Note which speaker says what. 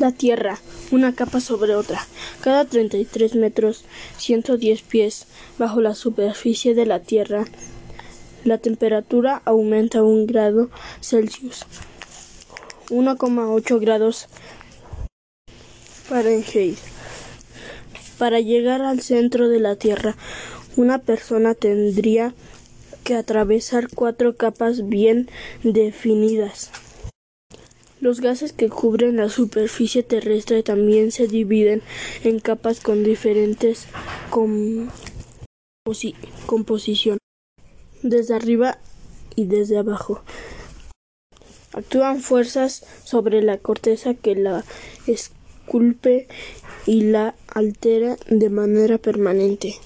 Speaker 1: La Tierra, una capa sobre otra, cada 33 metros, 110 pies bajo la superficie de la Tierra, la temperatura aumenta un grado Celsius, 1,8 grados Fahrenheit. Para llegar al centro de la Tierra, una persona tendría que atravesar cuatro capas bien definidas. Los gases que cubren la superficie terrestre también se dividen en capas con diferentes composición, desde arriba y desde abajo. Actúan fuerzas sobre la corteza que la esculpe y la altera de manera permanente.